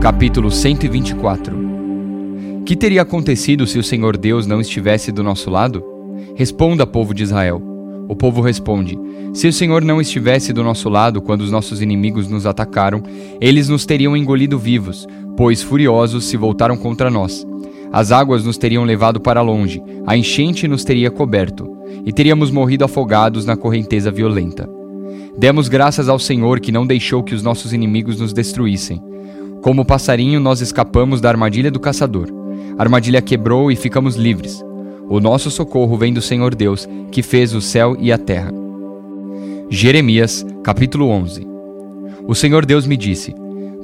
capítulo 124. Que teria acontecido se o Senhor Deus não estivesse do nosso lado? Responda, povo de Israel. O povo responde: Se o Senhor não estivesse do nosso lado quando os nossos inimigos nos atacaram, eles nos teriam engolido vivos, pois furiosos se voltaram contra nós. As águas nos teriam levado para longe, a enchente nos teria coberto, e teríamos morrido afogados na correnteza violenta. Demos graças ao Senhor que não deixou que os nossos inimigos nos destruíssem. Como passarinho, nós escapamos da armadilha do caçador. A armadilha quebrou e ficamos livres. O nosso socorro vem do Senhor Deus, que fez o céu e a terra. Jeremias, capítulo 11. O Senhor Deus me disse: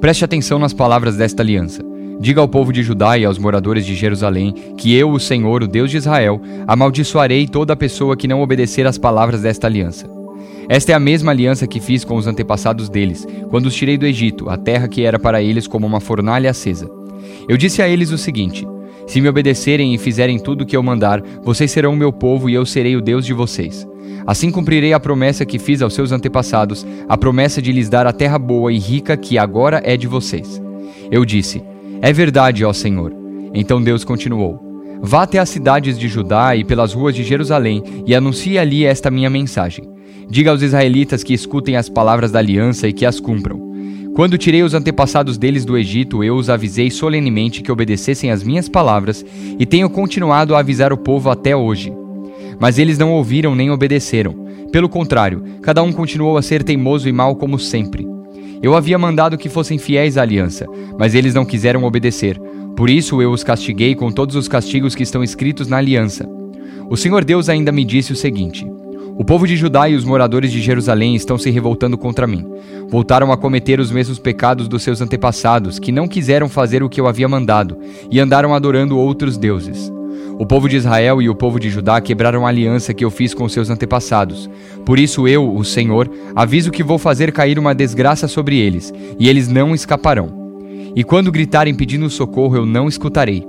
Preste atenção nas palavras desta aliança. Diga ao povo de Judá e aos moradores de Jerusalém que eu, o Senhor, o Deus de Israel, amaldiçoarei toda pessoa que não obedecer às palavras desta aliança. Esta é a mesma aliança que fiz com os antepassados deles, quando os tirei do Egito, a terra que era para eles como uma fornalha acesa. Eu disse a eles o seguinte: Se me obedecerem e fizerem tudo o que eu mandar, vocês serão o meu povo e eu serei o Deus de vocês. Assim cumprirei a promessa que fiz aos seus antepassados, a promessa de lhes dar a terra boa e rica que agora é de vocês. Eu disse: É verdade, ó Senhor. Então Deus continuou: Vá até as cidades de Judá e pelas ruas de Jerusalém e anuncie ali esta minha mensagem. Diga aos israelitas que escutem as palavras da aliança e que as cumpram. Quando tirei os antepassados deles do Egito, eu os avisei solenemente que obedecessem às minhas palavras e tenho continuado a avisar o povo até hoje. Mas eles não ouviram nem obedeceram. Pelo contrário, cada um continuou a ser teimoso e mau como sempre. Eu havia mandado que fossem fiéis à aliança, mas eles não quiseram obedecer. Por isso eu os castiguei com todos os castigos que estão escritos na aliança. O Senhor Deus ainda me disse o seguinte: o povo de Judá e os moradores de Jerusalém estão se revoltando contra mim. Voltaram a cometer os mesmos pecados dos seus antepassados, que não quiseram fazer o que eu havia mandado, e andaram adorando outros deuses. O povo de Israel e o povo de Judá quebraram a aliança que eu fiz com seus antepassados. Por isso eu, o Senhor, aviso que vou fazer cair uma desgraça sobre eles, e eles não escaparão. E quando gritarem pedindo socorro, eu não escutarei.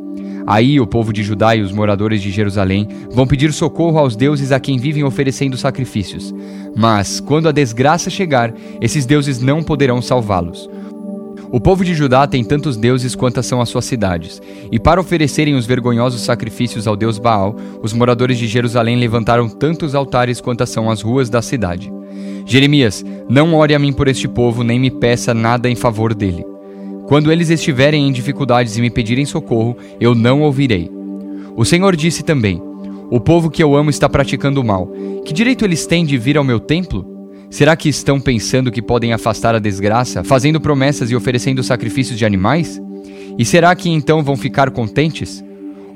Aí o povo de Judá e os moradores de Jerusalém vão pedir socorro aos deuses a quem vivem oferecendo sacrifícios. Mas, quando a desgraça chegar, esses deuses não poderão salvá-los. O povo de Judá tem tantos deuses quantas são as suas cidades, e para oferecerem os vergonhosos sacrifícios ao deus Baal, os moradores de Jerusalém levantaram tantos altares quantas são as ruas da cidade. Jeremias, não ore a mim por este povo, nem me peça nada em favor dele. Quando eles estiverem em dificuldades e me pedirem socorro, eu não ouvirei. O Senhor disse também: O povo que eu amo está praticando o mal. Que direito eles têm de vir ao meu templo? Será que estão pensando que podem afastar a desgraça, fazendo promessas e oferecendo sacrifícios de animais? E será que então vão ficar contentes?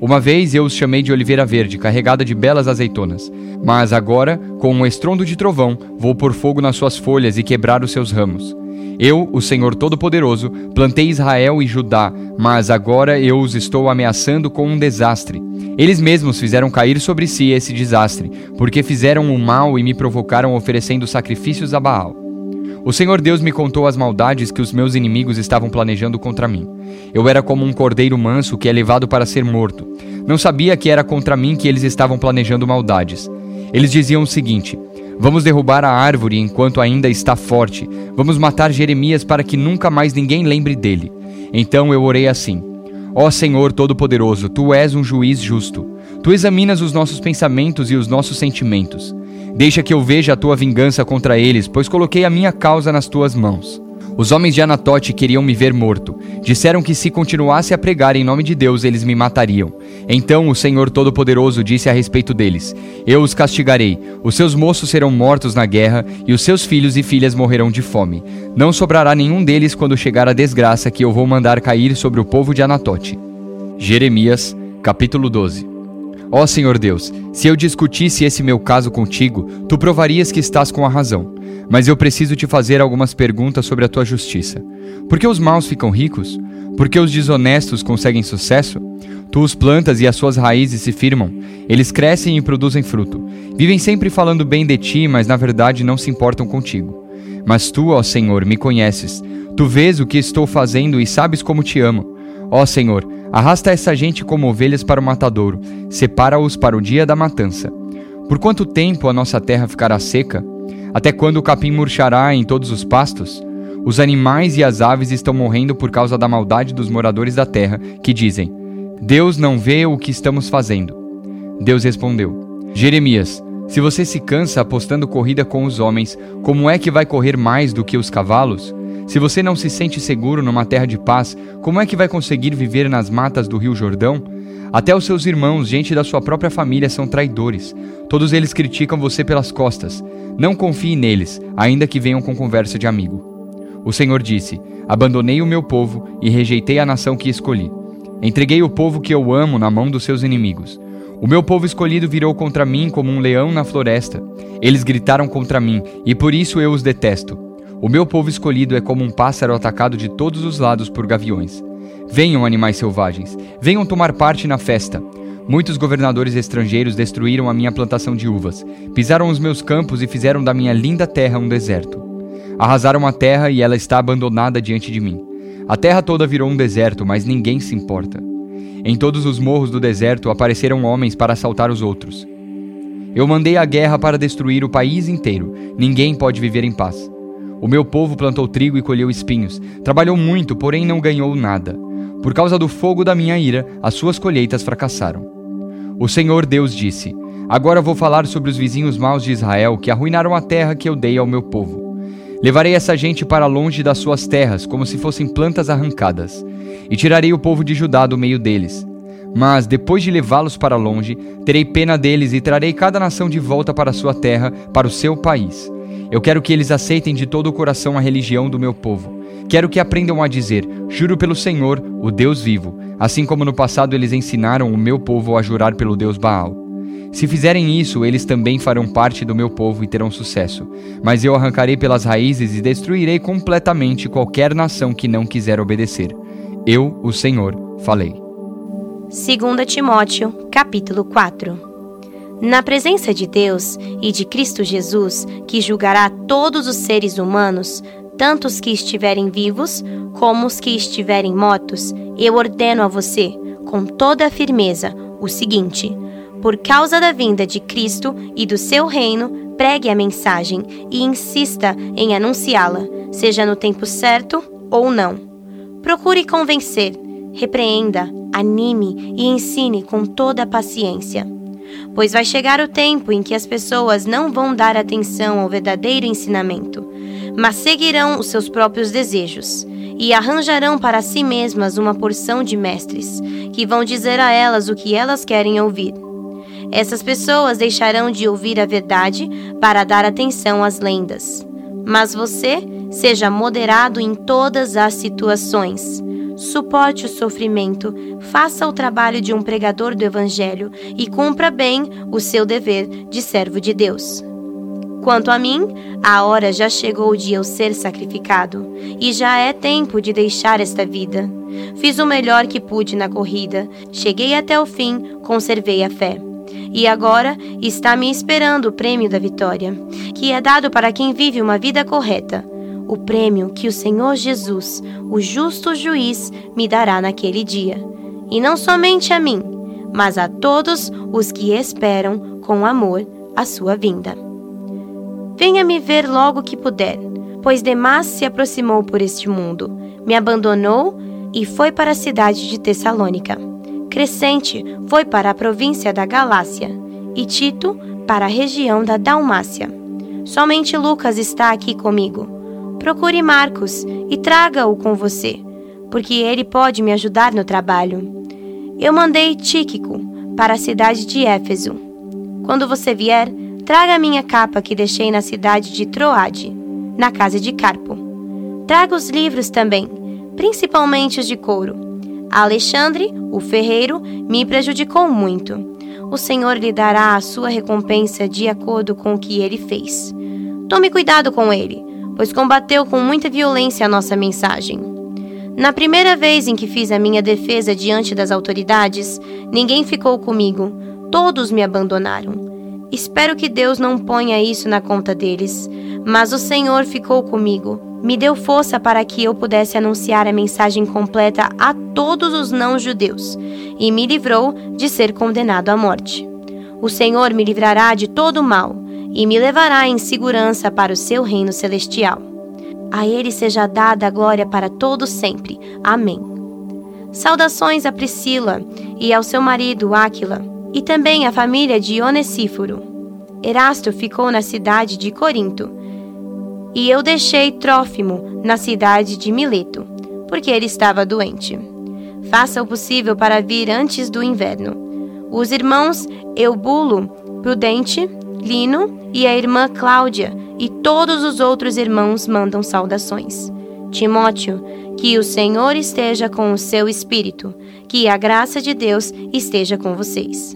Uma vez eu os chamei de oliveira verde, carregada de belas azeitonas. Mas agora, com um estrondo de trovão, vou pôr fogo nas suas folhas e quebrar os seus ramos. Eu, o Senhor Todo-Poderoso, plantei Israel e Judá, mas agora eu os estou ameaçando com um desastre. Eles mesmos fizeram cair sobre si esse desastre, porque fizeram o mal e me provocaram oferecendo sacrifícios a Baal. O Senhor Deus me contou as maldades que os meus inimigos estavam planejando contra mim. Eu era como um cordeiro manso que é levado para ser morto. Não sabia que era contra mim que eles estavam planejando maldades. Eles diziam o seguinte: Vamos derrubar a árvore enquanto ainda está forte. Vamos matar Jeremias para que nunca mais ninguém lembre dele. Então eu orei assim: Ó Senhor Todo-Poderoso, tu és um juiz justo. Tu examinas os nossos pensamentos e os nossos sentimentos. Deixa que eu veja a tua vingança contra eles, pois coloquei a minha causa nas tuas mãos. Os homens de Anatote queriam me ver morto. Disseram que se continuasse a pregar em nome de Deus, eles me matariam. Então o Senhor Todo-Poderoso disse a respeito deles: Eu os castigarei. Os seus moços serão mortos na guerra, e os seus filhos e filhas morrerão de fome. Não sobrará nenhum deles quando chegar a desgraça que eu vou mandar cair sobre o povo de Anatote. Jeremias, capítulo 12. Ó Senhor Deus, se eu discutisse esse meu caso contigo, tu provarias que estás com a razão. Mas eu preciso te fazer algumas perguntas sobre a tua justiça. Por que os maus ficam ricos? Por que os desonestos conseguem sucesso? Tu os plantas e as suas raízes se firmam. Eles crescem e produzem fruto. Vivem sempre falando bem de ti, mas na verdade não se importam contigo. Mas tu, ó Senhor, me conheces. Tu vês o que estou fazendo e sabes como te amo. Ó Senhor, arrasta essa gente como ovelhas para o matadouro, separa-os para o dia da matança. Por quanto tempo a nossa terra ficará seca? Até quando o capim murchará em todos os pastos? Os animais e as aves estão morrendo por causa da maldade dos moradores da terra, que dizem: Deus não vê o que estamos fazendo. Deus respondeu: Jeremias, se você se cansa apostando corrida com os homens, como é que vai correr mais do que os cavalos? Se você não se sente seguro numa terra de paz, como é que vai conseguir viver nas matas do Rio Jordão? Até os seus irmãos, gente da sua própria família, são traidores. Todos eles criticam você pelas costas. Não confie neles, ainda que venham com conversa de amigo. O Senhor disse: Abandonei o meu povo e rejeitei a nação que escolhi. Entreguei o povo que eu amo na mão dos seus inimigos. O meu povo escolhido virou contra mim como um leão na floresta. Eles gritaram contra mim, e por isso eu os detesto. O meu povo escolhido é como um pássaro atacado de todos os lados por gaviões. Venham, animais selvagens, venham tomar parte na festa. Muitos governadores estrangeiros destruíram a minha plantação de uvas, pisaram os meus campos e fizeram da minha linda terra um deserto. Arrasaram a terra e ela está abandonada diante de mim. A terra toda virou um deserto, mas ninguém se importa. Em todos os morros do deserto apareceram homens para assaltar os outros. Eu mandei a guerra para destruir o país inteiro. Ninguém pode viver em paz. O meu povo plantou trigo e colheu espinhos. Trabalhou muito, porém não ganhou nada. Por causa do fogo da minha ira, as suas colheitas fracassaram. O Senhor Deus disse: Agora vou falar sobre os vizinhos maus de Israel que arruinaram a terra que eu dei ao meu povo. Levarei essa gente para longe das suas terras, como se fossem plantas arrancadas, e tirarei o povo de Judá do meio deles. Mas, depois de levá-los para longe, terei pena deles e trarei cada nação de volta para sua terra, para o seu país. Eu quero que eles aceitem de todo o coração a religião do meu povo Quero que aprendam a dizer: Juro pelo Senhor, o Deus vivo, assim como no passado eles ensinaram o meu povo a jurar pelo Deus Baal. Se fizerem isso, eles também farão parte do meu povo e terão sucesso. Mas eu arrancarei pelas raízes e destruirei completamente qualquer nação que não quiser obedecer. Eu, o Senhor, falei. 2 Timóteo, capítulo 4 Na presença de Deus e de Cristo Jesus, que julgará todos os seres humanos, tanto os que estiverem vivos como os que estiverem mortos, eu ordeno a você, com toda a firmeza, o seguinte: por causa da vinda de Cristo e do seu reino, pregue a mensagem e insista em anunciá-la, seja no tempo certo ou não. Procure convencer, repreenda, anime e ensine com toda a paciência. Pois vai chegar o tempo em que as pessoas não vão dar atenção ao verdadeiro ensinamento mas seguirão os seus próprios desejos e arranjarão para si mesmas uma porção de mestres que vão dizer a elas o que elas querem ouvir. Essas pessoas deixarão de ouvir a verdade para dar atenção às lendas. Mas você seja moderado em todas as situações. Suporte o sofrimento, faça o trabalho de um pregador do Evangelho e cumpra bem o seu dever de servo de Deus. Quanto a mim, a hora já chegou de eu ser sacrificado, e já é tempo de deixar esta vida. Fiz o melhor que pude na corrida, cheguei até o fim, conservei a fé. E agora está me esperando o prêmio da vitória, que é dado para quem vive uma vida correta. O prêmio que o Senhor Jesus, o justo juiz, me dará naquele dia. E não somente a mim, mas a todos os que esperam com amor a sua vinda. Venha me ver logo que puder, pois Demas se aproximou por este mundo, me abandonou e foi para a cidade de Tessalônica. Crescente foi para a província da Galácia e Tito para a região da Dalmácia. Somente Lucas está aqui comigo. Procure Marcos e traga-o com você, porque ele pode me ajudar no trabalho. Eu mandei Tíquico para a cidade de Éfeso. Quando você vier, Traga a minha capa que deixei na cidade de Troade, na casa de Carpo. Traga os livros também, principalmente os de couro. Alexandre, o ferreiro, me prejudicou muito. O Senhor lhe dará a sua recompensa de acordo com o que ele fez. Tome cuidado com ele, pois combateu com muita violência a nossa mensagem. Na primeira vez em que fiz a minha defesa diante das autoridades, ninguém ficou comigo, todos me abandonaram. Espero que Deus não ponha isso na conta deles. Mas o Senhor ficou comigo, me deu força para que eu pudesse anunciar a mensagem completa a todos os não-judeus e me livrou de ser condenado à morte. O Senhor me livrará de todo o mal e me levará em segurança para o seu reino celestial. A ele seja dada a glória para todos sempre. Amém. Saudações a Priscila e ao seu marido Áquila, e também à família de Onesíforo. Erasto ficou na cidade de Corinto, e eu deixei Trófimo na cidade de Mileto, porque ele estava doente. Faça o possível para vir antes do inverno. Os irmãos Eubulo, Prudente, Lino e a irmã Cláudia e todos os outros irmãos mandam saudações. Timóteo, que o Senhor esteja com o seu espírito, que a graça de Deus esteja com vocês.